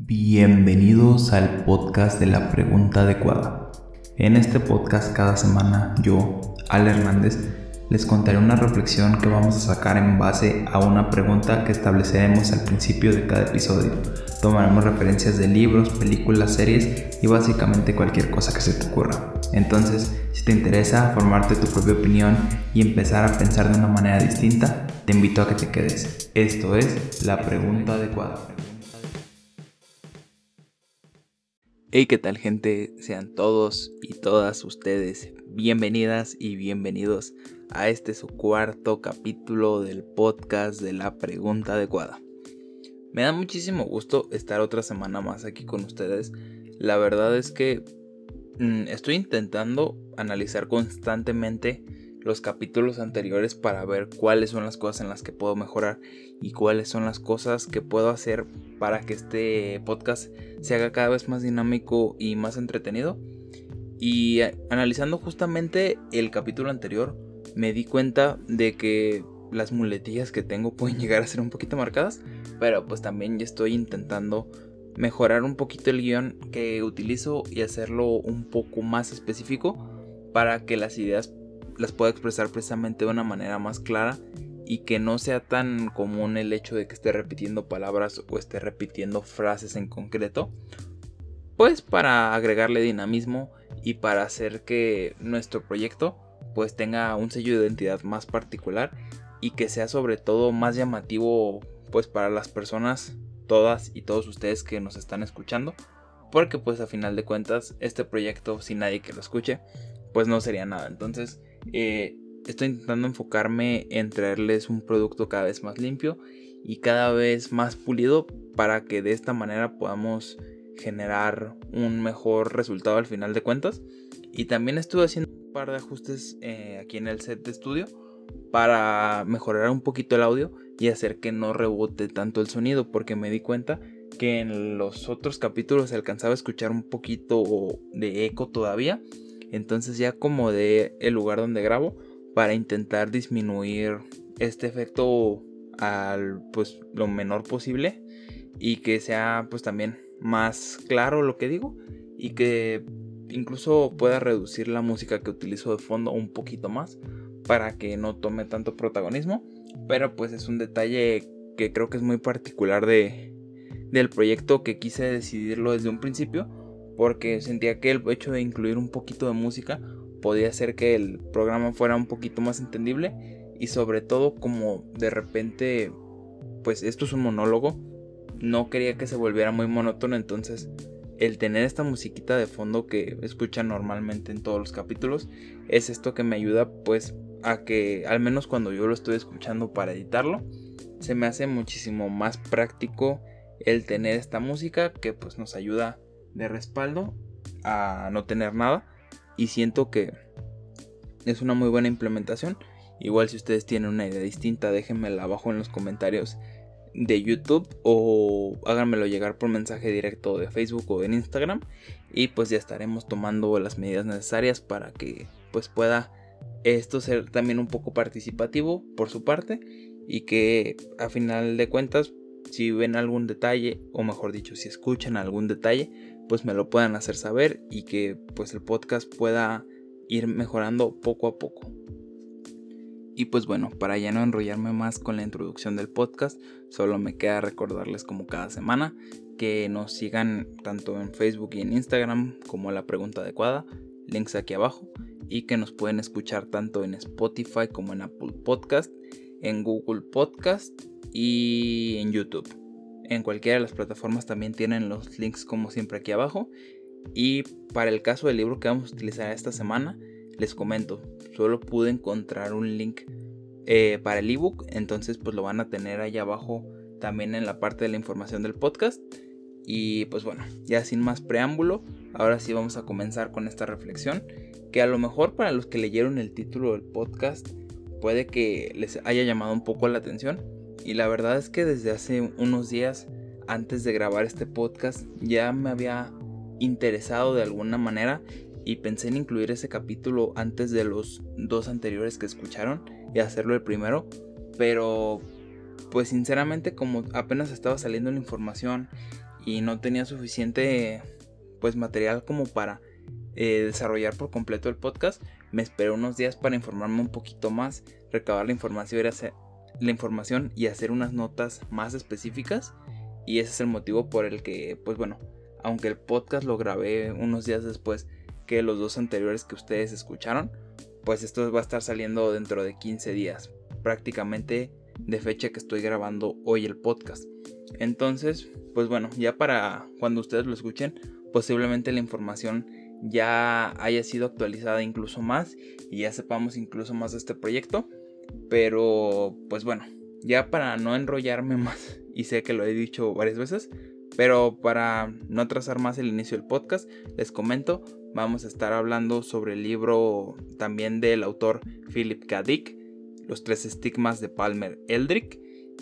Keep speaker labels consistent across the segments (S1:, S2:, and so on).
S1: Bienvenidos al podcast de la pregunta adecuada. En este podcast cada semana yo, Al Hernández, les contaré una reflexión que vamos a sacar en base a una pregunta que estableceremos al principio de cada episodio. Tomaremos referencias de libros, películas, series y básicamente cualquier cosa que se te ocurra. Entonces, si te interesa formarte tu propia opinión y empezar a pensar de una manera distinta, te invito a que te quedes. Esto es la pregunta adecuada. Hey, ¿qué tal gente? Sean todos y todas ustedes bienvenidas y bienvenidos a este su cuarto capítulo del podcast de la pregunta adecuada. Me da muchísimo gusto estar otra semana más aquí con ustedes. La verdad es que mm, estoy intentando analizar constantemente los capítulos anteriores para ver cuáles son las cosas en las que puedo mejorar y cuáles son las cosas que puedo hacer para que este podcast se haga cada vez más dinámico y más entretenido. Y analizando justamente el capítulo anterior, me di cuenta de que las muletillas que tengo pueden llegar a ser un poquito marcadas, pero pues también ya estoy intentando mejorar un poquito el guion que utilizo y hacerlo un poco más específico para que las ideas las pueda expresar precisamente de una manera más clara y que no sea tan común el hecho de que esté repitiendo palabras o esté repitiendo frases en concreto, pues para agregarle dinamismo y para hacer que nuestro proyecto pues tenga un sello de identidad más particular y que sea sobre todo más llamativo pues para las personas todas y todos ustedes que nos están escuchando porque pues a final de cuentas este proyecto sin nadie que lo escuche pues no sería nada. Entonces eh, estoy intentando enfocarme en traerles un producto cada vez más limpio y cada vez más pulido para que de esta manera podamos generar un mejor resultado al final de cuentas. Y también estuve haciendo un par de ajustes eh, aquí en el set de estudio para mejorar un poquito el audio y hacer que no rebote tanto el sonido porque me di cuenta que en los otros capítulos se alcanzaba a escuchar un poquito de eco todavía entonces ya como de el lugar donde grabo para intentar disminuir este efecto al pues lo menor posible y que sea pues también más claro lo que digo y que incluso pueda reducir la música que utilizo de fondo un poquito más para que no tome tanto protagonismo. Pero pues es un detalle que creo que es muy particular de del proyecto que quise decidirlo desde un principio porque sentía que el hecho de incluir un poquito de música podía hacer que el programa fuera un poquito más entendible y sobre todo como de repente pues esto es un monólogo no quería que se volviera muy monótono entonces el tener esta musiquita de fondo que escuchan normalmente en todos los capítulos es esto que me ayuda pues a que al menos cuando yo lo estoy escuchando para editarlo se me hace muchísimo más práctico el tener esta música que pues nos ayuda de respaldo a no tener nada. Y siento que es una muy buena implementación. Igual si ustedes tienen una idea distinta, déjenmela abajo en los comentarios de YouTube o háganmelo llegar por mensaje directo de Facebook o en Instagram y pues ya estaremos tomando las medidas necesarias para que pues pueda esto ser también un poco participativo por su parte y que a final de cuentas si ven algún detalle o mejor dicho si escuchan algún detalle pues me lo puedan hacer saber y que pues el podcast pueda ir mejorando poco a poco. Y pues bueno, para ya no enrollarme más con la introducción del podcast, solo me queda recordarles como cada semana que nos sigan tanto en Facebook y en Instagram como la pregunta adecuada, links aquí abajo, y que nos pueden escuchar tanto en Spotify como en Apple Podcast, en Google Podcast y en YouTube. En cualquiera de las plataformas también tienen los links como siempre aquí abajo. Y para el caso del libro que vamos a utilizar esta semana, les comento, solo pude encontrar un link eh, para el ebook, entonces pues lo van a tener ahí abajo también en la parte de la información del podcast. Y pues bueno, ya sin más preámbulo, ahora sí vamos a comenzar con esta reflexión, que a lo mejor para los que leyeron el título del podcast puede que les haya llamado un poco la atención, y la verdad es que desde hace unos días antes de grabar este podcast ya me había interesado de alguna manera y pensé en incluir ese capítulo antes de los dos anteriores que escucharon y hacerlo el primero. Pero pues sinceramente como apenas estaba saliendo la información y no tenía suficiente pues material como para eh, desarrollar por completo el podcast. Me esperé unos días para informarme un poquito más, recabar la información, la información y hacer unas notas más específicas. Y ese es el motivo por el que, pues bueno, aunque el podcast lo grabé unos días después que los dos anteriores que ustedes escucharon, pues esto va a estar saliendo dentro de 15 días, prácticamente de fecha que estoy grabando hoy el podcast. Entonces, pues bueno, ya para cuando ustedes lo escuchen, posiblemente la información ya haya sido actualizada incluso más y ya sepamos incluso más de este proyecto. Pero, pues bueno, ya para no enrollarme más, y sé que lo he dicho varias veces, pero para no atrasar más el inicio del podcast, les comento, vamos a estar hablando sobre el libro también del autor Philip K. Dick, Los tres estigmas de Palmer Eldrick,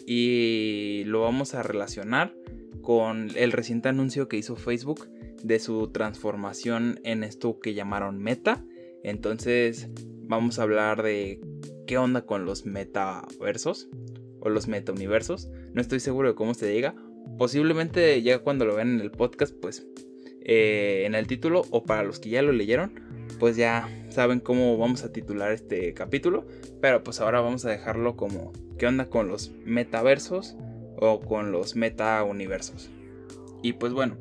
S1: y lo vamos a relacionar con el reciente anuncio que hizo Facebook de su transformación en esto que llamaron Meta. Entonces vamos a hablar de qué onda con los metaversos o los metauniversos. No estoy seguro de cómo se diga. Posiblemente ya cuando lo vean en el podcast, pues eh, en el título o para los que ya lo leyeron, pues ya saben cómo vamos a titular este capítulo. Pero pues ahora vamos a dejarlo como qué onda con los metaversos o con los metauniversos. Y pues bueno,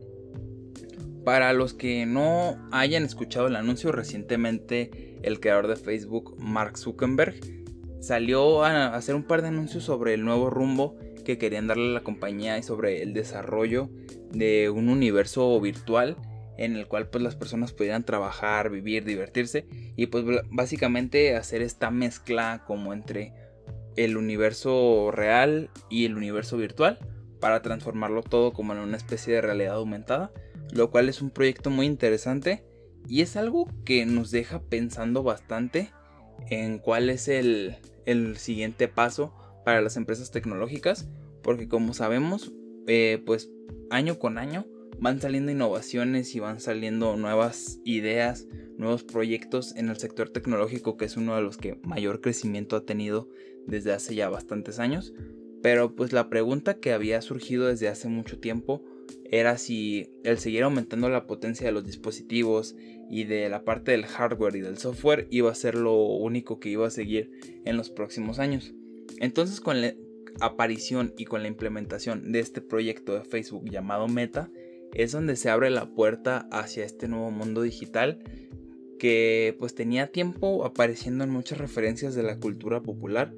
S1: para los que no hayan escuchado el anuncio recientemente, el creador de Facebook, Mark Zuckerberg, salió a hacer un par de anuncios sobre el nuevo rumbo que querían darle a la compañía y sobre el desarrollo de un universo virtual en el cual pues las personas pudieran trabajar, vivir, divertirse y pues básicamente hacer esta mezcla como entre el universo real y el universo virtual para transformarlo todo como en una especie de realidad aumentada lo cual es un proyecto muy interesante y es algo que nos deja pensando bastante en cuál es el, siguiente paso para las empresas tecnológicas, porque como sabemos, eh, pues año con año van saliendo innovaciones y van saliendo nuevas ideas, nuevos proyectos en el sector tecnológico, que es uno de los que mayor crecimiento ha tenido desde hace ya bastantes años. Pero pues la pregunta que había surgido desde hace mucho tiempo era si el seguir aumentando la potencia de los dispositivos y de la parte del hardware y del software iba a ser lo único que iba a seguir en los próximos años. Entonces con la aparición y con la implementación de este proyecto de Facebook llamado Meta es donde se abre la puerta hacia este nuevo mundo digital que pues tenía tiempo apareciendo en muchas referencias de la cultura popular.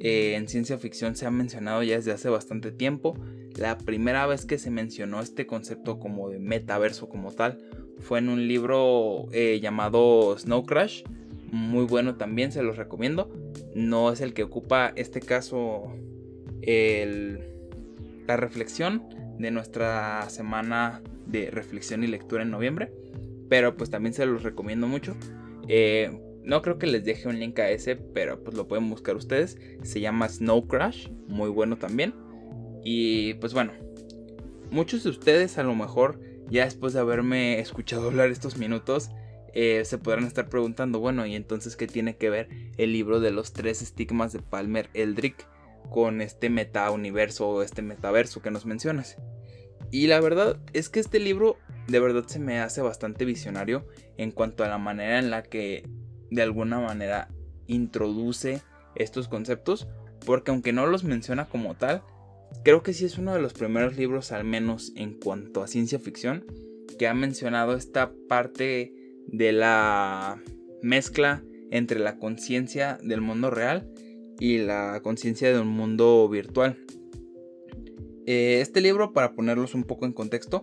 S1: Eh, en ciencia ficción se ha mencionado ya desde hace bastante tiempo la primera vez que se mencionó este concepto como de metaverso como tal fue en un libro eh, llamado Snow Crash. Muy bueno también, se los recomiendo. No es el que ocupa este caso la reflexión de nuestra semana de reflexión y lectura en noviembre. Pero pues también se los recomiendo mucho. Eh, no creo que les deje un link a ese, pero pues lo pueden buscar ustedes. Se llama Snow Crash, muy bueno también. Y pues bueno, muchos de ustedes a lo mejor ya después de haberme escuchado hablar estos minutos eh, se podrán estar preguntando, bueno, ¿y entonces qué tiene que ver el libro de los tres estigmas de Palmer Eldrick con este meta universo o este metaverso que nos mencionas? Y la verdad es que este libro de verdad se me hace bastante visionario en cuanto a la manera en la que de alguna manera introduce estos conceptos, porque aunque no los menciona como tal, creo que sí es uno de los primeros libros, al menos en cuanto a ciencia ficción, que ha mencionado esta parte de la mezcla entre la conciencia del mundo real y la conciencia de un mundo virtual. Eh, este libro, para ponerlos un poco en contexto,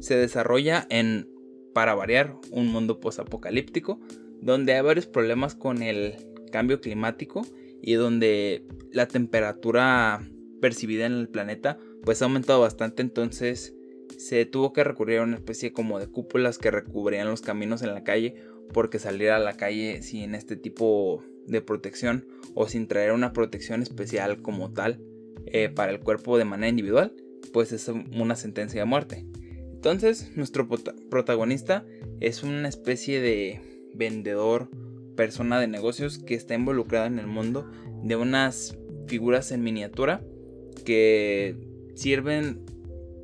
S1: se desarrolla en, para variar, un mundo posapocalíptico, donde hay varios problemas con el cambio climático y donde la temperatura percibida en el planeta pues ha aumentado bastante entonces se tuvo que recurrir a una especie como de cúpulas que recubrían los caminos en la calle porque salir a la calle sin este tipo de protección o sin traer una protección especial como tal eh, para el cuerpo de manera individual pues es una sentencia de muerte. Entonces nuestro protagonista es una especie de vendedor persona de negocios que está involucrada en el mundo de unas figuras en miniatura que sirven,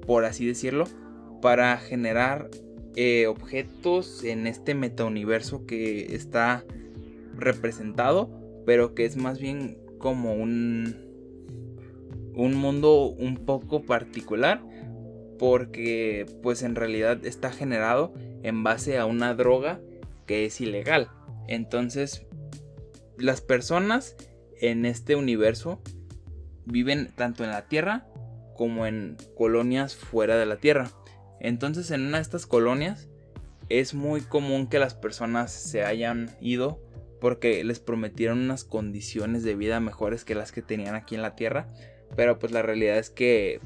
S1: por así decirlo, para generar eh, objetos en este metauniverso que está representado, pero que es más bien como un, un mundo un poco particular, porque pues en realidad está generado en base a una droga que es ilegal. Entonces, las personas en este universo viven tanto en la Tierra como en colonias fuera de la Tierra. Entonces en una de estas colonias es muy común que las personas se hayan ido porque les prometieron unas condiciones de vida mejores que las que tenían aquí en la Tierra. Pero pues la realidad es que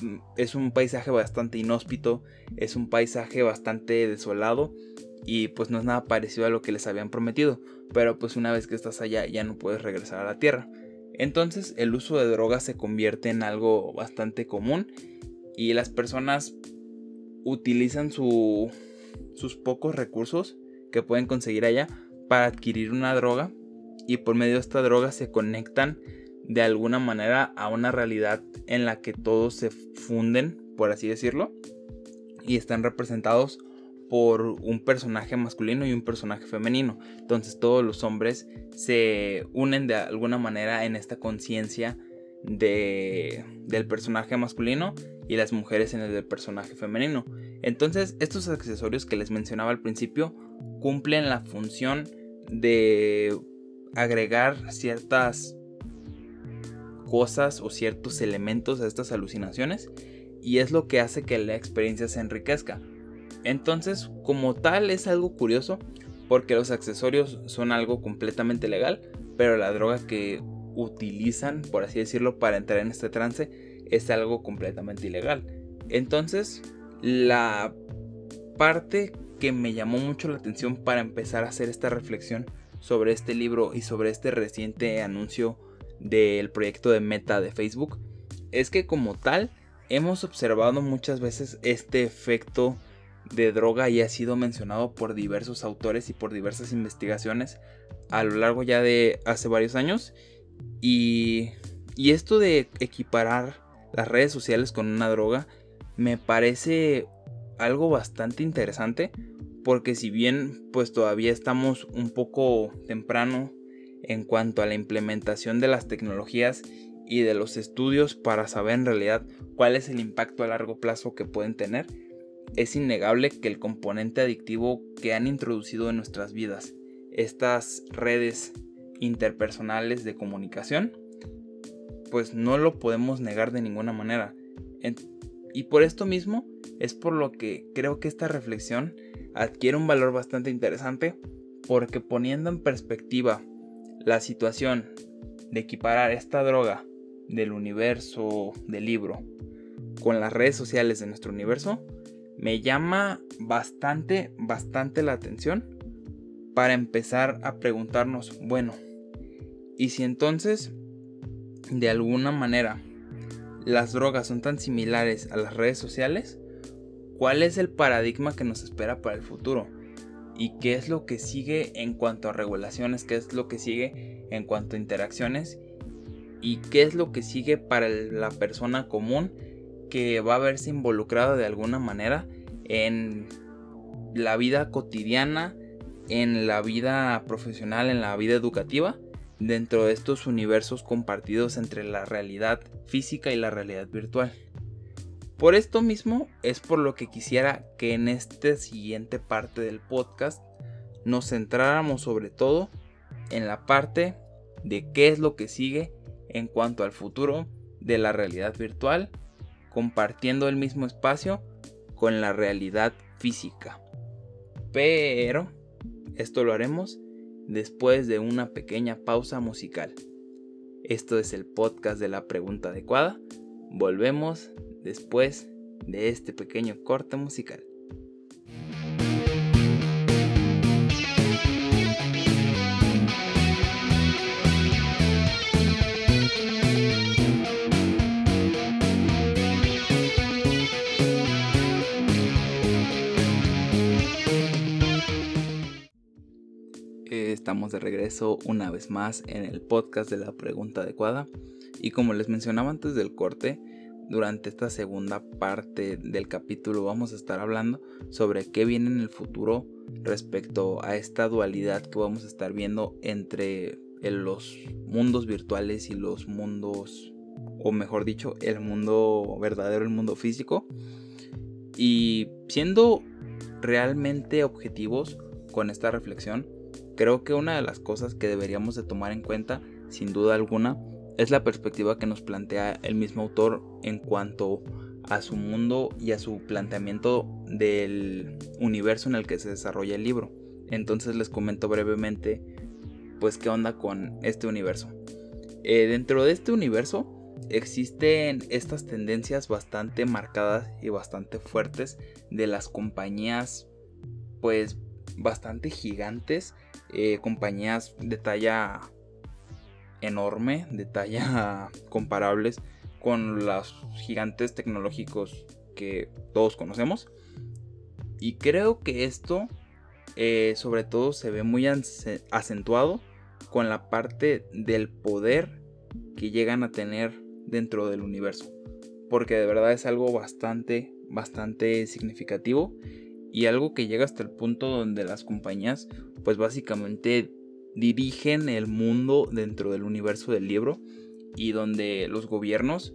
S1: mm, es un paisaje bastante inhóspito, es un paisaje bastante desolado y pues no es nada parecido a lo que les habían prometido. Pero pues una vez que estás allá ya no puedes regresar a la Tierra. Entonces el uso de drogas se convierte en algo bastante común y las personas utilizan sus pocos recursos que pueden conseguir allá para adquirir una droga y por medio de esta droga se conectan de alguna manera a una realidad en la que todos se funden, por así decirlo, y están representados por un personaje masculino y un personaje femenino. Entonces todos los hombres se unen de alguna manera en esta conciencia de, del personaje masculino y las mujeres en el del personaje femenino. Entonces estos accesorios que les mencionaba al principio cumplen la función de agregar ciertas cosas o ciertos elementos a estas alucinaciones y es lo que hace que la experiencia se enriquezca. Entonces, como tal, es algo curioso porque los accesorios son algo completamente legal, pero la droga que utilizan, por así decirlo, para entrar en este trance es algo completamente ilegal. Entonces, la parte que me llamó mucho la atención para empezar a hacer esta reflexión sobre este libro y sobre este reciente anuncio del proyecto de meta de Facebook es que como tal hemos observado muchas veces este efecto de droga y ha sido mencionado por diversos autores y por diversas investigaciones a lo largo ya de hace varios años. Y, y esto de equiparar las redes sociales con una droga me parece algo bastante interesante porque si bien pues todavía estamos un poco temprano en cuanto a la implementación de las tecnologías y de los estudios para saber en realidad cuál es el impacto a largo plazo que pueden tener, es innegable que el componente adictivo que han introducido en nuestras vidas estas redes interpersonales de comunicación, pues no lo podemos negar de ninguna manera. Y por esto mismo es por lo que creo que esta reflexión adquiere un valor bastante interesante, porque poniendo en perspectiva la situación de equiparar esta droga del universo del libro con las redes sociales de nuestro universo, me llama bastante, bastante la atención para empezar a preguntarnos, bueno, ¿y si entonces de alguna manera las drogas son tan similares a las redes sociales? ¿Cuál es el paradigma que nos espera para el futuro? ¿Y qué es lo que sigue en cuanto a regulaciones? ¿Qué es lo que sigue en cuanto a interacciones? ¿Y qué es lo que sigue para la persona común que va a verse involucrado de alguna manera en la vida cotidiana, en la vida profesional, en la vida educativa, dentro de estos universos compartidos entre la realidad física y la realidad virtual. Por esto mismo es por lo que quisiera que en esta siguiente parte del podcast nos centráramos sobre todo en la parte de qué es lo que sigue en cuanto al futuro de la realidad virtual compartiendo el mismo espacio con la realidad física. Pero esto lo haremos después de una pequeña pausa musical. Esto es el podcast de la pregunta adecuada. Volvemos después de este pequeño corte musical. Estamos de regreso una vez más en el podcast de la pregunta adecuada. Y como les mencionaba antes del corte, durante esta segunda parte del capítulo vamos a estar hablando sobre qué viene en el futuro respecto a esta dualidad que vamos a estar viendo entre los mundos virtuales y los mundos, o mejor dicho, el mundo verdadero, el mundo físico. Y siendo realmente objetivos con esta reflexión, creo que una de las cosas que deberíamos de tomar en cuenta, sin duda alguna, es la perspectiva que nos plantea el mismo autor en cuanto a su mundo y a su planteamiento del universo en el que se desarrolla el libro. Entonces les comento brevemente pues qué onda con este universo. Eh, dentro de este universo existen estas tendencias bastante marcadas y bastante fuertes de las compañías pues bastante gigantes, eh, compañías de talla enorme, de talla comparables con los gigantes tecnológicos que todos conocemos. Y creo que esto eh, sobre todo se ve muy acentuado con la parte del poder que llegan a tener dentro del universo. Porque de verdad es algo bastante, bastante significativo y algo que llega hasta el punto donde las compañías pues básicamente dirigen el mundo dentro del universo del libro y donde los gobiernos,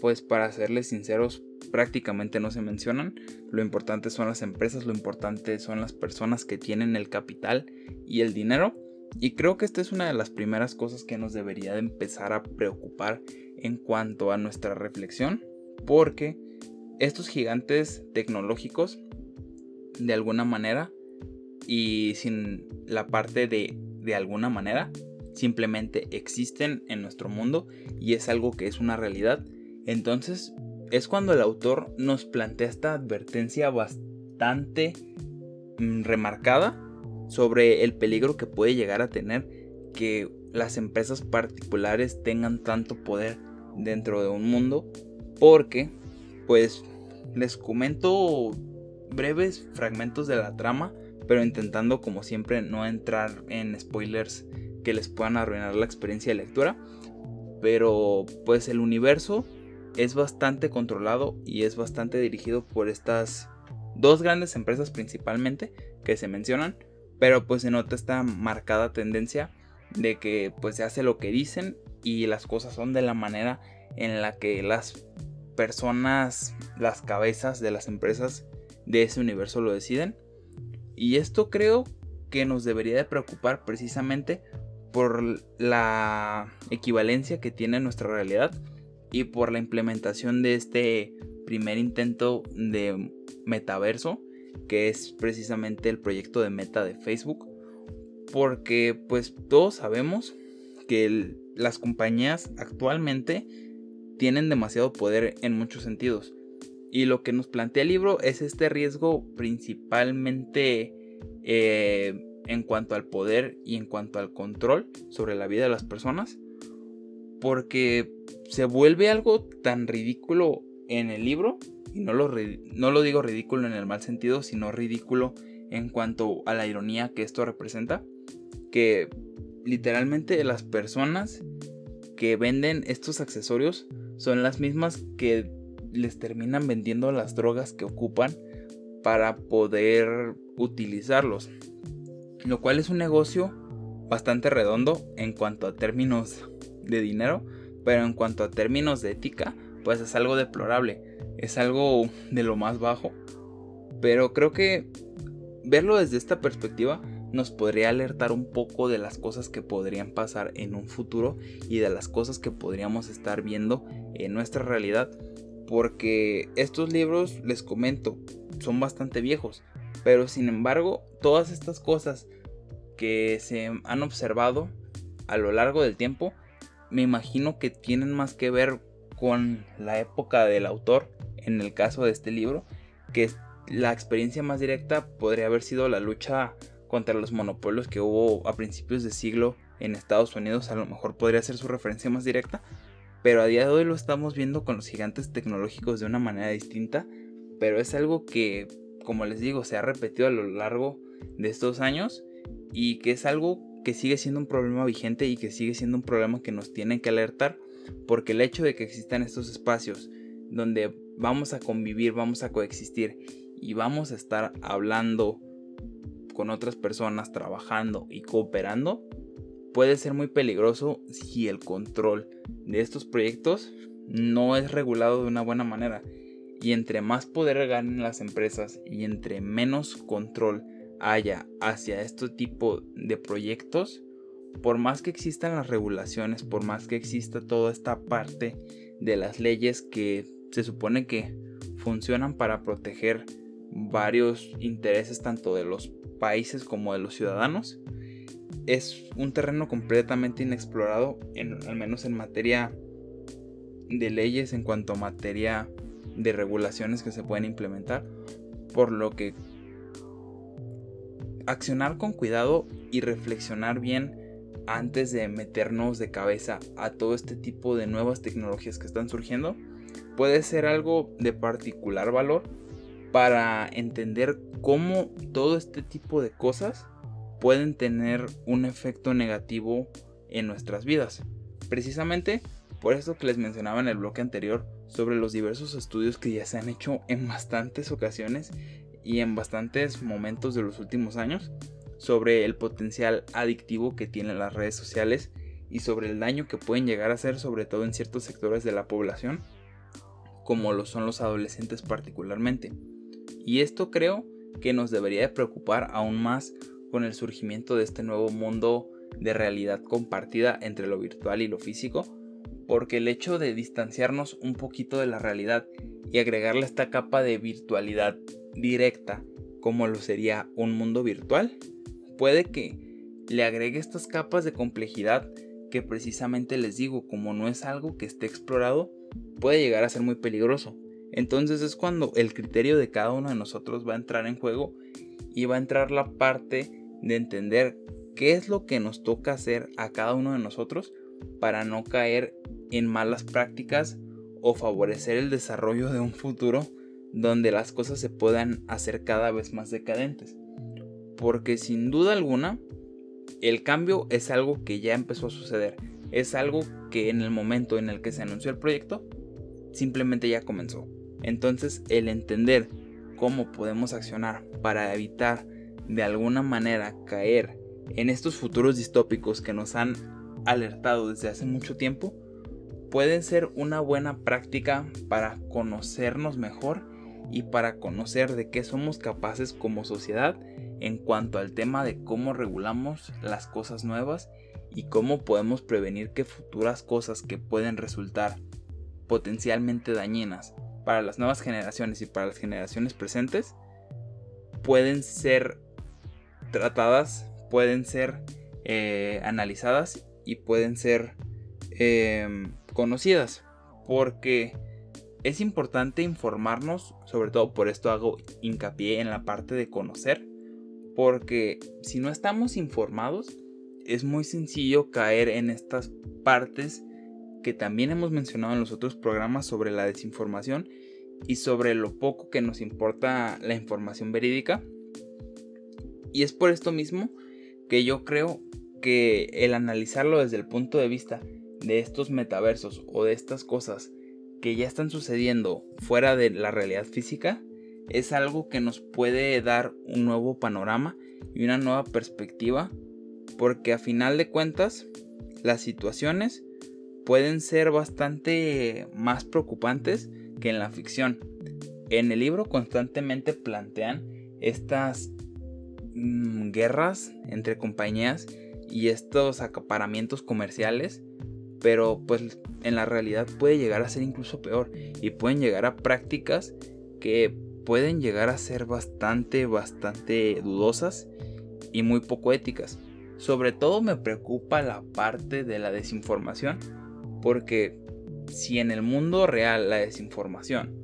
S1: pues para serles sinceros, prácticamente no se mencionan. Lo importante son las empresas, lo importante son las personas que tienen el capital y el dinero. Y creo que esta es una de las primeras cosas que nos debería de empezar a preocupar en cuanto a nuestra reflexión, porque estos gigantes tecnológicos, de alguna manera, y sin la parte de de alguna manera, simplemente existen en nuestro mundo y es algo que es una realidad. Entonces es cuando el autor nos plantea esta advertencia bastante mm, remarcada sobre el peligro que puede llegar a tener que las empresas particulares tengan tanto poder dentro de un mundo porque pues les comento breves fragmentos de la trama pero intentando como siempre no entrar en spoilers que les puedan arruinar la experiencia de lectura. Pero pues el universo es bastante controlado y es bastante dirigido por estas dos grandes empresas principalmente que se mencionan, pero pues se nota esta marcada tendencia de que pues se hace lo que dicen y las cosas son de la manera en la que las personas, las cabezas de las empresas de ese universo lo deciden. Y esto creo que nos debería de preocupar precisamente por la equivalencia que tiene nuestra realidad y por la implementación de este primer intento de metaverso que es precisamente el proyecto de meta de Facebook. Porque pues todos sabemos que las compañías actualmente tienen demasiado poder en muchos sentidos y lo que nos plantea el libro es este riesgo principalmente eh, en cuanto al poder y en cuanto al control sobre la vida de las personas. Porque se vuelve algo tan ridículo en el libro. Y no lo, no lo digo ridículo en el mal sentido, sino ridículo en cuanto a la ironía que esto representa. Que literalmente las personas que venden estos accesorios son las mismas que les terminan vendiendo las drogas que ocupan para poder utilizarlos. Lo cual es un negocio bastante redondo en cuanto a términos de dinero, pero en cuanto a términos de ética, pues es algo deplorable, es algo de lo más bajo. Pero creo que verlo desde esta perspectiva nos podría alertar un poco de las cosas que podrían pasar en un futuro y de las cosas que podríamos estar viendo en nuestra realidad porque estos libros, les comento, son bastante viejos, pero sin embargo, todas estas cosas que se han observado a lo largo del tiempo, me imagino que tienen más que ver con la época del autor, en el caso de este libro, que la experiencia más directa podría haber sido la lucha contra los monopolios que hubo a principios de siglo en Estados Unidos, a lo mejor podría ser su referencia más directa, pero a día de hoy lo estamos viendo con los gigantes tecnológicos de una manera distinta, pero es algo que, como les digo, se ha repetido a lo largo de estos años y que es algo que sigue siendo un problema vigente y que sigue siendo un problema que nos tiene que alertar porque el hecho de que existan estos espacios donde vamos a convivir, vamos a coexistir y vamos a estar hablando con otras personas, trabajando y cooperando, puede ser muy peligroso si el control de estos proyectos no es regulado de una buena manera. Y entre más poder ganen las empresas y entre menos control haya hacia este tipo de proyectos, por más que existan las regulaciones, por más que exista toda esta parte de las leyes que se supone que funcionan para proteger varios intereses tanto de los países como de los ciudadanos, es un terreno completamente inexplorado, al menos en materia de leyes, en cuanto a materia de regulaciones que se pueden implementar, por lo que accionar con cuidado y reflexionar bien antes de meternos de cabeza a todo este tipo de nuevas tecnologías que están surgiendo puede ser algo de particular valor para entender cómo todo este tipo de cosas pueden tener un efecto negativo en nuestras vidas. Precisamente por eso que les mencionaba en el bloque anterior sobre los diversos estudios que ya se han hecho en bastantes ocasiones y en bastantes momentos de los últimos años sobre el potencial adictivo que tienen las redes sociales y sobre el daño que pueden llegar a hacer sobre todo en ciertos sectores de la población como lo son los adolescentes particularmente. Y esto creo que nos debería de preocupar aún más con el surgimiento de este nuevo mundo de realidad compartida entre lo virtual y lo físico, porque el hecho de distanciarnos un poquito de la realidad y agregarle esta capa de virtualidad directa, como lo sería un mundo virtual, puede que le agregue estas capas de complejidad que precisamente les digo, como no es algo que esté explorado, puede llegar a ser muy peligroso. Entonces es cuando el criterio de cada uno de nosotros va a entrar en juego y va a entrar la parte de entender qué es lo que nos toca hacer a cada uno de nosotros para no caer en malas prácticas o favorecer el desarrollo de un futuro donde las cosas se puedan hacer cada vez más decadentes. Porque sin duda alguna, el cambio es algo que ya empezó a suceder. Es algo que en el momento en el que se anunció el proyecto, simplemente ya comenzó. Entonces el entender cómo podemos accionar para evitar de alguna manera caer en estos futuros distópicos que nos han alertado desde hace mucho tiempo, pueden ser una buena práctica para conocernos mejor y para conocer de qué somos capaces como sociedad en cuanto al tema de cómo regulamos las cosas nuevas y cómo podemos prevenir que futuras cosas que pueden resultar potencialmente dañinas para las nuevas generaciones y para las generaciones presentes pueden ser tratadas, pueden ser eh, analizadas y pueden ser em, conocidas. Porque es importante informarnos, sobre todo por esto hago hincapié en la parte de conocer. Porque si no estamos informados, es muy sencillo caer en estas partes que también hemos mencionado en los otros programas sobre la desinformación y sobre lo poco que nos importa la información verídica y es por esto mismo que yo creo que el analizarlo desde el punto de vista de estos metaversos o de estas cosas que ya están sucediendo fuera de la realidad física es algo que nos puede dar un nuevo panorama y una nueva perspectiva porque a final de cuentas las situaciones pueden ser bastante más preocupantes que en la ficción. En el libro constantemente plantean estas Mm, guerras entre compañías y estos acaparamientos comerciales, pero pues en la realidad puede llegar a ser incluso peor y pueden llegar a prácticas que pueden llegar a ser bastante, bastante dudosas y muy poco éticas. Sobre todo me preocupa la parte de la desinformación, porque si en el mundo real la desinformación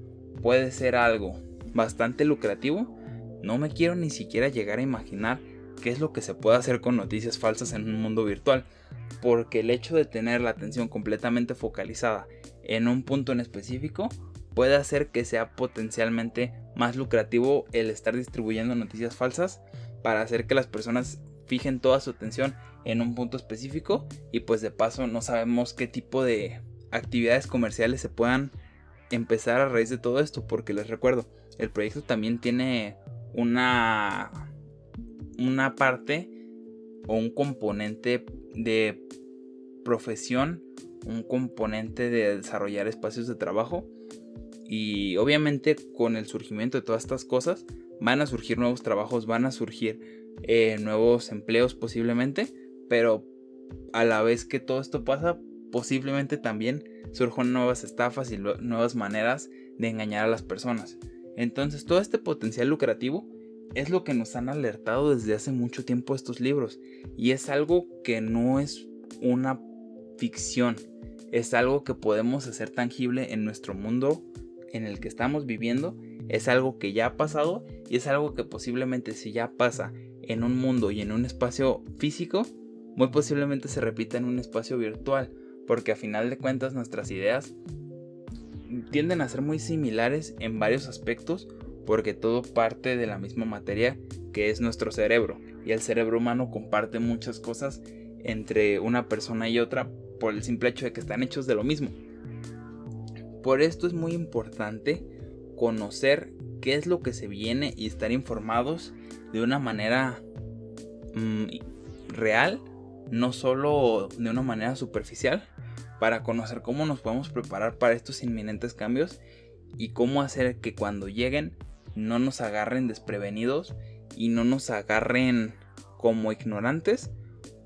S1: puede ser algo bastante lucrativo, no me quiero ni siquiera llegar a imaginar qué es lo que se puede hacer con noticias falsas en un mundo virtual, porque el hecho de tener la atención completamente focalizada en un punto en específico puede hacer que sea potencialmente más lucrativo el estar distribuyendo noticias falsas para hacer que las personas fijen toda su atención en un punto específico y pues de paso no sabemos qué tipo de actividades comerciales se puedan empezar a raíz de todo esto, porque les recuerdo, el proyecto también tiene una, una parte o un componente de profesión, un componente de desarrollar espacios de trabajo y obviamente con el surgimiento de todas estas cosas van a surgir nuevos trabajos, van a surgir eh, nuevos empleos posiblemente, pero a la vez que todo esto pasa, posiblemente también surjan nuevas estafas y nuevas maneras de engañar a las personas. Entonces todo este potencial lucrativo es lo que nos han alertado desde hace mucho tiempo estos libros. Y es algo que no es una ficción, es algo que podemos hacer tangible en nuestro mundo en el que estamos viviendo, es algo que ya ha pasado y es algo que posiblemente si ya pasa en un mundo y en un espacio físico, muy posiblemente se repita en un espacio virtual, porque a final de cuentas nuestras ideas tienden a ser muy similares en varios aspectos porque todo parte de la misma materia que es nuestro cerebro y el cerebro humano comparte muchas cosas entre una persona y otra por el simple hecho de que están hechos de lo mismo. Por esto es muy importante conocer qué es lo que se viene y estar informados de una manera mm, real, no solo de una manera superficial, para conocer cómo nos podemos preparar para estos inminentes cambios y cómo hacer que cuando lleguen no nos agarren desprevenidos y no nos agarren como ignorantes,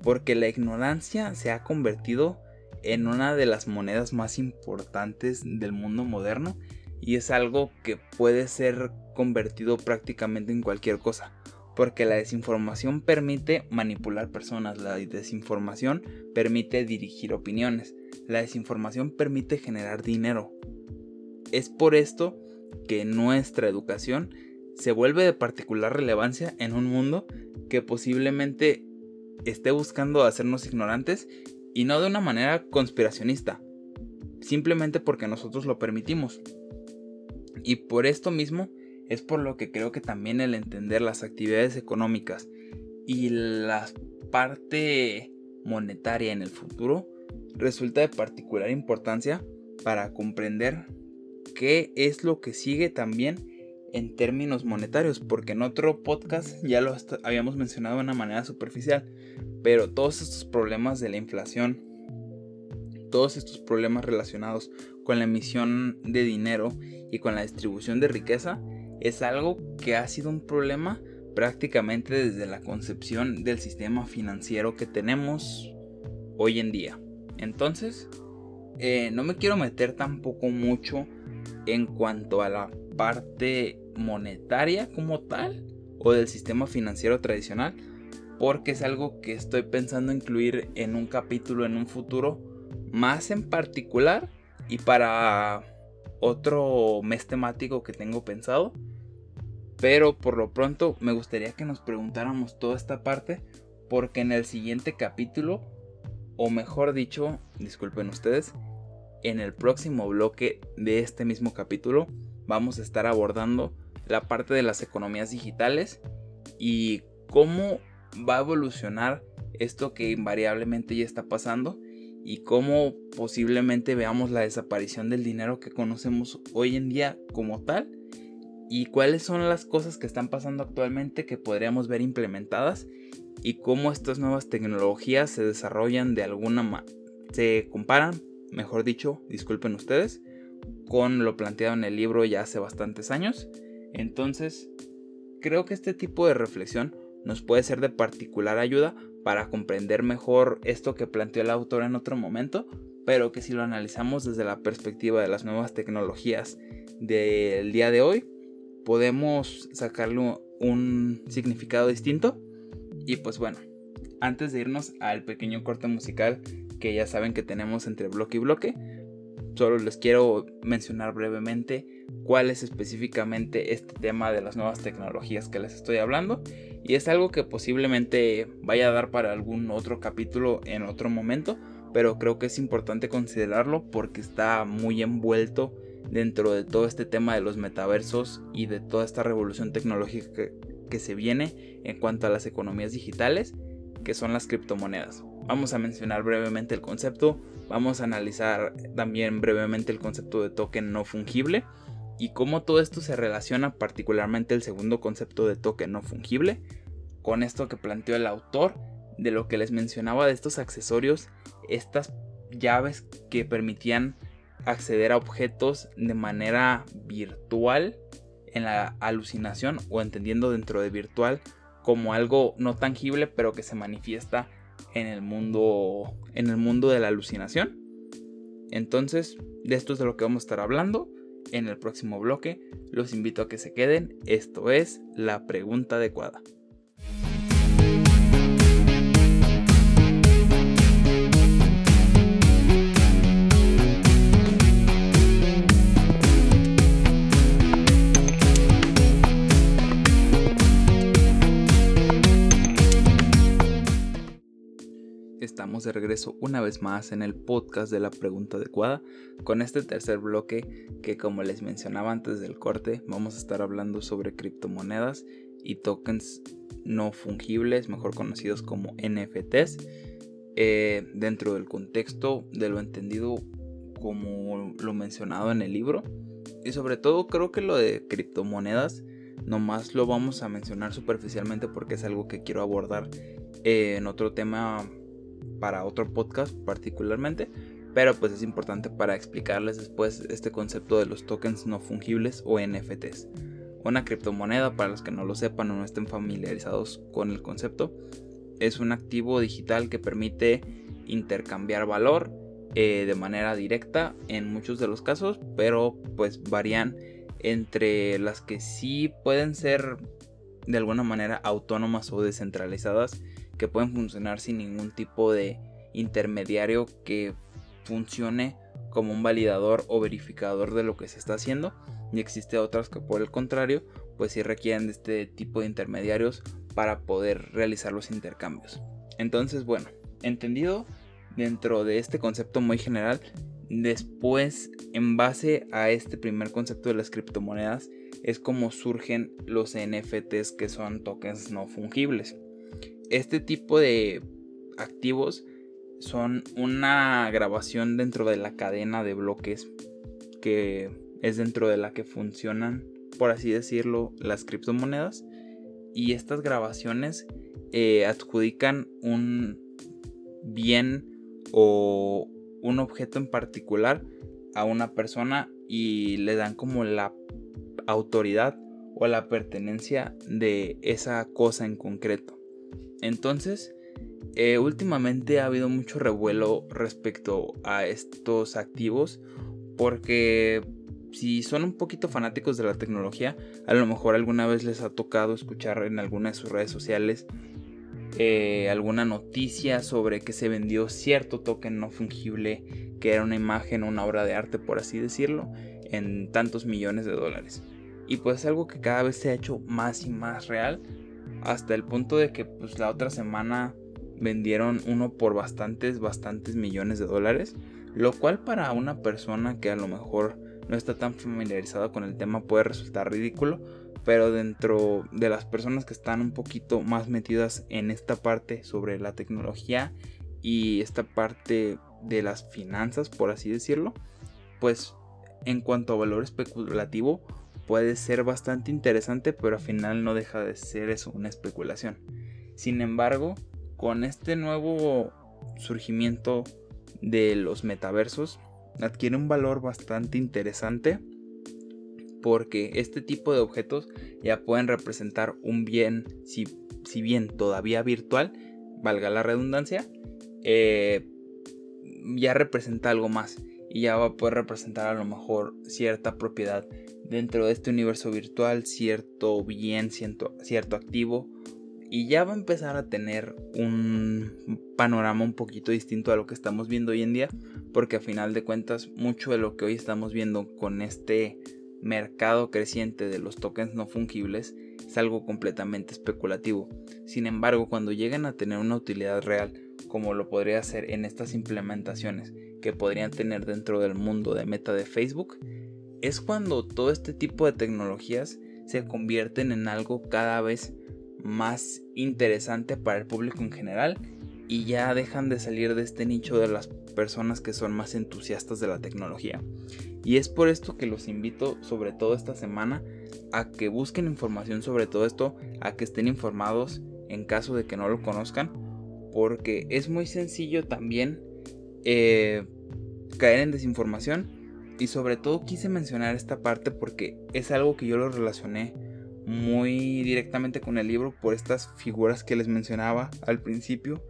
S1: porque la ignorancia se ha convertido en una de las monedas más importantes del mundo moderno y es algo que puede ser convertido prácticamente en cualquier cosa. Porque la desinformación permite manipular personas, la desinformación permite dirigir opiniones, la desinformación permite generar dinero. Es por esto que nuestra educación se vuelve de particular relevancia en un mundo que posiblemente esté buscando hacernos ignorantes y no de una manera conspiracionista, simplemente porque nosotros lo permitimos. Y por esto mismo es por lo que creo que también el entender las actividades económicas y la parte monetaria en el futuro resulta de particular importancia para comprender qué es lo que sigue también en términos monetarios, porque en otro podcast ya lo habíamos mencionado de una manera superficial, pero todos estos problemas de la inflación, todos estos problemas relacionados con la emisión de dinero y con la distribución de riqueza, es algo que ha sido un problema prácticamente desde la concepción del sistema financiero que tenemos hoy en día. Entonces, eh, no me quiero meter tampoco mucho en cuanto a la parte monetaria como tal o del sistema financiero tradicional porque es algo que estoy pensando incluir en un capítulo en un futuro más en particular y para otro mes temático que tengo pensado pero por lo pronto me gustaría que nos preguntáramos toda esta parte porque en el siguiente capítulo o mejor dicho disculpen ustedes en el próximo bloque de este mismo capítulo vamos a estar abordando la parte de las economías digitales y cómo va a evolucionar esto que invariablemente ya está pasando y cómo posiblemente veamos la desaparición del dinero que conocemos hoy en día como tal y cuáles son las cosas que están pasando actualmente que podríamos ver implementadas y cómo estas nuevas tecnologías se desarrollan de alguna manera, se comparan mejor dicho, disculpen ustedes, con lo planteado en el libro ya hace bastantes años. Entonces, creo que este tipo de reflexión nos puede ser de particular ayuda para comprender mejor esto que planteó el autor en otro momento, pero que si lo analizamos desde la perspectiva de las nuevas tecnologías del día de hoy, podemos sacarle un significado distinto. Y pues bueno, antes de irnos al pequeño corte musical que ya saben que tenemos entre bloque y bloque. Solo les quiero mencionar brevemente cuál es específicamente este tema de las nuevas tecnologías que les estoy hablando. Y es algo que posiblemente vaya a dar para algún otro capítulo en otro momento. Pero creo que es importante considerarlo porque está muy envuelto dentro de todo este tema de los metaversos y de toda esta revolución tecnológica que, se viene en cuanto a las economías digitales, que son las criptomonedas. vamos a mencionar brevemente el concepto, vamos a analizar también brevemente el concepto de token no fungible y cómo todo esto se relaciona particularmente el segundo concepto de token no fungible con esto que planteó el autor de lo que les mencionaba de estos accesorios, estas llaves que permitían acceder a objetos de manera virtual en la alucinación o entendiendo dentro de virtual como algo no tangible pero que se manifiesta en el mundo en el mundo de la alucinación. Entonces, de esto es de lo que vamos a estar hablando en el próximo bloque. Los invito a que se queden. Esto es la pregunta adecuada. De regreso una vez más en el podcast de la pregunta adecuada con este tercer bloque que como les mencionaba antes del corte vamos a estar hablando sobre criptomonedas y tokens no fungibles, mejor conocidos como NFTs, eh, dentro del contexto de lo entendido como lo mencionado en el libro. Y sobre todo creo que lo de criptomonedas nomás lo vamos a mencionar superficialmente porque es algo que quiero abordar en otro tema para otro podcast particularmente, pero pues es importante para explicarles después este concepto de los tokens no fungibles o NFTs. Una criptomoneda, para los que no lo sepan o no estén familiarizados con el concepto, es un activo digital que permite intercambiar valor eh, de manera directa en muchos de los casos, pero pues varían entre las que sí pueden ser de alguna manera autónomas o descentralizadas que pueden funcionar sin ningún tipo de intermediario que funcione como un validador o verificador de lo que se está haciendo. Y existe otras que por el contrario pues sí requieren de este tipo de intermediarios para poder realizar los intercambios. Entonces bueno entendido dentro de este concepto muy general después en base a este primer concepto de las criptomonedas es como surgen los NFTs que son tokens no fungibles este tipo de activos son una grabación dentro de la cadena de bloques que es dentro de la que funcionan, por así decirlo, las criptomonedas. Y estas grabaciones eh, adjudican un bien o un objeto en particular a una persona y le dan como la autoridad o la pertenencia de esa cosa en concreto. Entonces, eh, últimamente ha habido mucho revuelo respecto a estos activos porque si son un poquito fanáticos de la tecnología, a lo mejor alguna vez les ha tocado escuchar en alguna de sus redes sociales eh, alguna noticia sobre que se vendió cierto token no fungible, que era una imagen, una obra de arte, por así decirlo, en tantos millones de dólares. Y pues algo que cada vez se ha hecho más y más real hasta el punto de que pues la otra semana vendieron uno por bastantes, bastantes millones de dólares, lo cual para una persona que a lo mejor no está tan familiarizada con el tema puede resultar ridículo, pero dentro de las personas que están un poquito más metidas en esta parte sobre la tecnología y esta parte de las finanzas, por así decirlo, pues en cuanto a valor especulativo puede ser bastante interesante, pero al final no deja de ser eso, una especulación. Sin embargo, con este nuevo surgimiento de los metaversos, adquiere un valor bastante interesante porque este tipo de objetos ya pueden representar un bien, si, si bien todavía virtual, valga la redundancia, eh, ya representa algo más y ya va a poder representar a lo mejor cierta propiedad dentro de este universo virtual, cierto bien, cierto, cierto activo y ya va a empezar a tener un panorama un poquito distinto a lo que estamos viendo hoy en día, porque a final de cuentas mucho de lo que hoy estamos viendo con este mercado creciente de los tokens no fungibles es algo completamente especulativo. Sin embargo, cuando lleguen a tener una utilidad real, como lo podría hacer en estas implementaciones que podrían tener dentro del mundo de meta de Facebook, es cuando todo este tipo de tecnologías se convierten en algo cada vez más interesante para el público en general y ya dejan de salir de este nicho de las personas que son más entusiastas de la tecnología. Y es por esto que los invito, sobre todo esta semana, a que busquen información sobre todo esto, a que estén informados en caso de que no lo conozcan, porque es muy sencillo también eh, caer en desinformación. Y sobre todo quise mencionar esta parte porque es algo que yo lo relacioné muy directamente con el libro por estas figuras que les mencionaba al principio,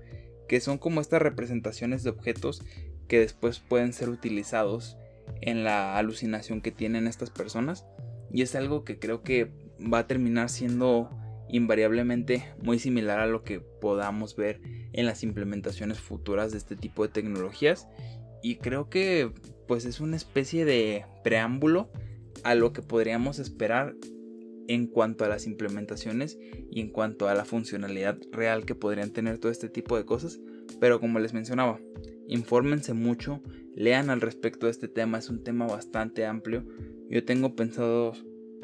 S1: que son como estas representaciones de objetos que después pueden ser utilizados en la alucinación que tienen estas personas. Y es algo que creo que va a terminar siendo invariablemente muy similar a lo que podamos ver en las implementaciones futuras de este tipo de tecnologías y creo que pues es una especie de preámbulo a lo que podríamos esperar en cuanto a las implementaciones y en cuanto a la funcionalidad real que podrían tener todo este tipo de cosas. Pero como les mencionaba, infórmense mucho, lean al respecto de este tema, es un tema bastante amplio. Yo tengo pensado,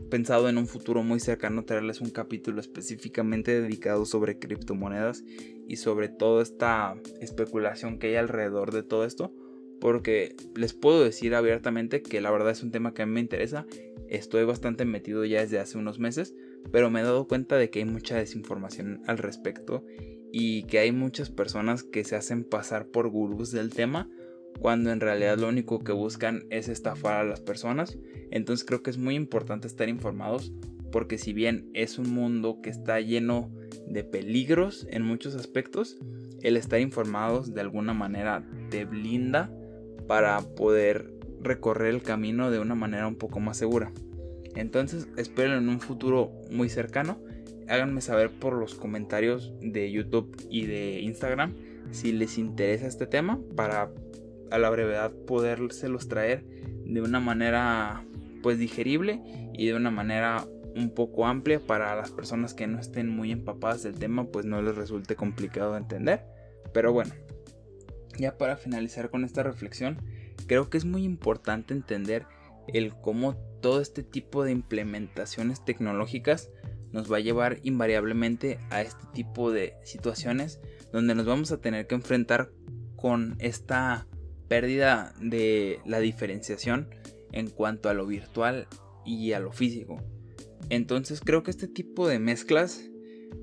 S1: pensado en un futuro muy cercano traerles un capítulo específicamente dedicado sobre criptomonedas y sobre toda esta especulación que hay alrededor de todo esto. Porque les puedo decir abiertamente que la verdad es un tema que a mí me interesa estoy bastante metido ya desde hace unos meses, pero me he dado cuenta de que hay mucha desinformación al respecto y que hay muchas personas que se hacen pasar por gurús del tema cuando en realidad lo único que buscan es estafar a las personas. Entonces creo que es muy importante estar informados porque si bien es un mundo que está lleno de peligros en muchos aspectos, el estar informados de alguna manera te blinda para poder recorrer el camino de una manera un poco más segura. Entonces espero en un futuro muy cercano. Háganme saber por los comentarios de YouTube y de Instagram si les interesa este tema para a la brevedad podérselos traer de una manera pues digerible y de una manera un poco amplia para las personas que no estén muy empapadas del tema pues no les resulte complicado de entender. Pero bueno, ya para finalizar con esta reflexión, creo que es muy importante entender el cómo todo este tipo de implementaciones tecnológicas nos va a llevar invariablemente a este tipo de situaciones donde nos vamos a tener que enfrentar con esta pérdida de la diferenciación en cuanto a lo virtual y a lo físico. Entonces creo que este tipo de mezclas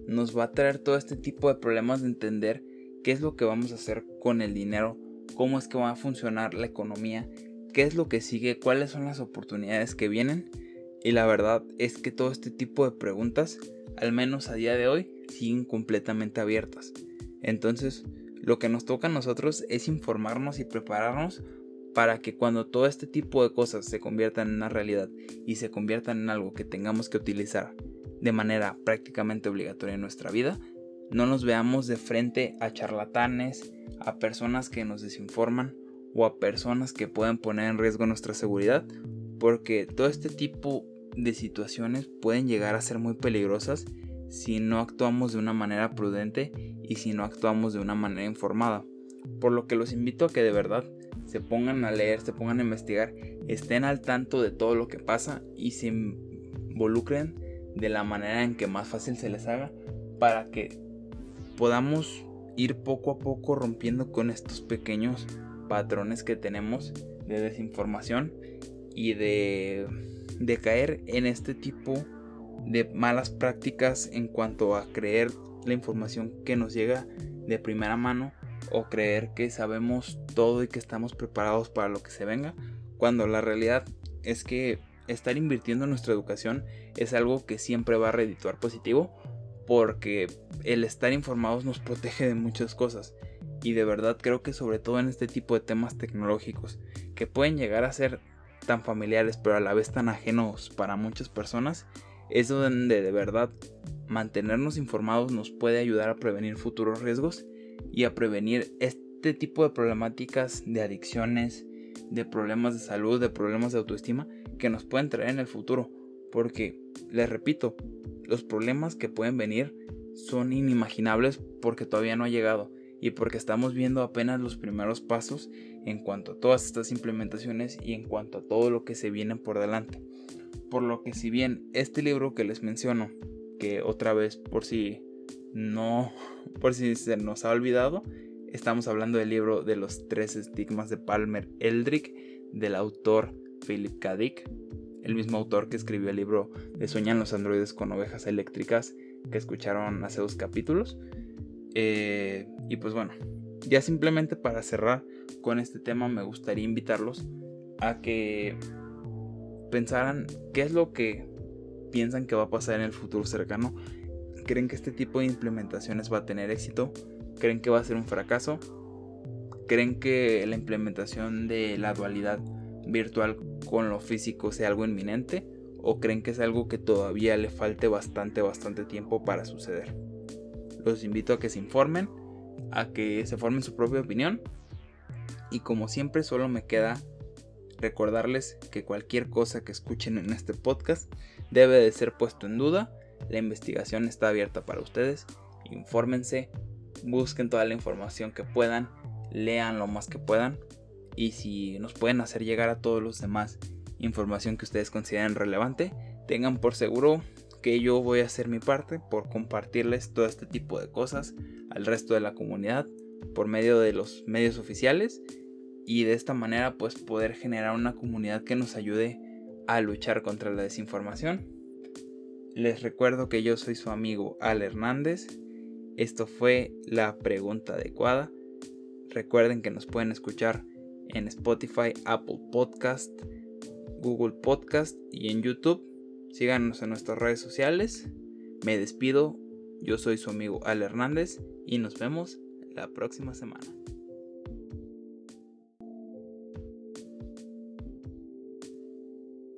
S1: nos va a traer todo este tipo de problemas de entender qué es lo que vamos a hacer con el dinero cómo es que va a funcionar la economía, qué es lo que sigue, cuáles son las oportunidades que vienen. Y la verdad es que todo este tipo de preguntas, al menos a día de hoy, siguen completamente abiertas. Entonces, lo que nos toca a nosotros es informarnos y prepararnos para que cuando todo este tipo de cosas se conviertan en una realidad y se conviertan en algo que tengamos que utilizar de manera prácticamente obligatoria en nuestra vida, no nos veamos de frente a charlatanes, a personas que nos desinforman o a personas que pueden poner en riesgo nuestra seguridad, porque todo este tipo de situaciones pueden llegar a ser muy peligrosas si no actuamos de una manera prudente y si no actuamos de una manera informada. Por lo que los invito a que de verdad se pongan a leer, se pongan a investigar, estén al tanto de todo lo que pasa y se involucren de la manera en que más fácil se les haga para que podamos ir poco a poco rompiendo con estos pequeños patrones que tenemos de desinformación y de, caer en este tipo de malas prácticas en cuanto a creer la información que nos llega de primera mano o creer que sabemos todo y que estamos preparados para lo que se venga, cuando la realidad es que estar invirtiendo en nuestra educación es algo que siempre va a redituar positivo porque el estar informados nos protege de muchas cosas. Y de verdad creo que sobre todo en este tipo de temas tecnológicos, que pueden llegar a ser tan familiares pero a la vez tan ajenos para muchas personas, es donde de verdad mantenernos informados nos puede ayudar a prevenir futuros riesgos y a prevenir este tipo de problemáticas de adicciones, de problemas de salud, de problemas de autoestima que nos pueden traer en el futuro. Porque, les repito, los problemas que pueden venir son inimaginables porque todavía no ha llegado y porque estamos viendo apenas los primeros pasos en cuanto a todas estas implementaciones y en cuanto a todo lo que se viene por delante. Por lo que si bien este libro que les menciono, que otra vez por si no, por si se nos ha olvidado, estamos hablando del libro de los tres estigmas de Palmer Eldrick del autor Philip K. el mismo autor que escribió el libro de Sueñan los androides con ovejas eléctricas que escucharon hace dos capítulos. Eh, y pues bueno, ya simplemente para cerrar con este tema me gustaría invitarlos a que pensaran qué es lo que piensan que va a pasar en el futuro cercano. ¿Creen que este tipo de implementaciones va a tener éxito? ¿Creen que va a ser un fracaso? ¿Creen que la implementación de la dualidad virtual con lo físico sea algo inminente? ¿O creen que es algo que todavía le falte bastante, bastante tiempo para suceder? Los invito a que se informen, a que se formen su propia opinión. Y como siempre solo me queda recordarles que cualquier cosa que escuchen en este podcast debe de ser puesto en duda. La investigación está abierta para ustedes. Infórmense, busquen toda la información que puedan, lean lo más que puedan y si nos pueden hacer llegar a todos los demás información que ustedes consideren relevante, tengan por seguro que yo voy a hacer mi parte por compartirles todo este tipo de cosas al resto de la comunidad por medio de los medios oficiales y de esta manera pues poder generar una comunidad que nos ayude a luchar contra la desinformación. Les recuerdo que yo soy su amigo Al Hernández. Esto fue la pregunta adecuada. Recuerden que nos pueden escuchar en Spotify, Apple Podcast, Google Podcast y en YouTube. Síganos en nuestras redes sociales. Me despido. Yo soy su amigo Al Hernández y nos vemos la próxima semana.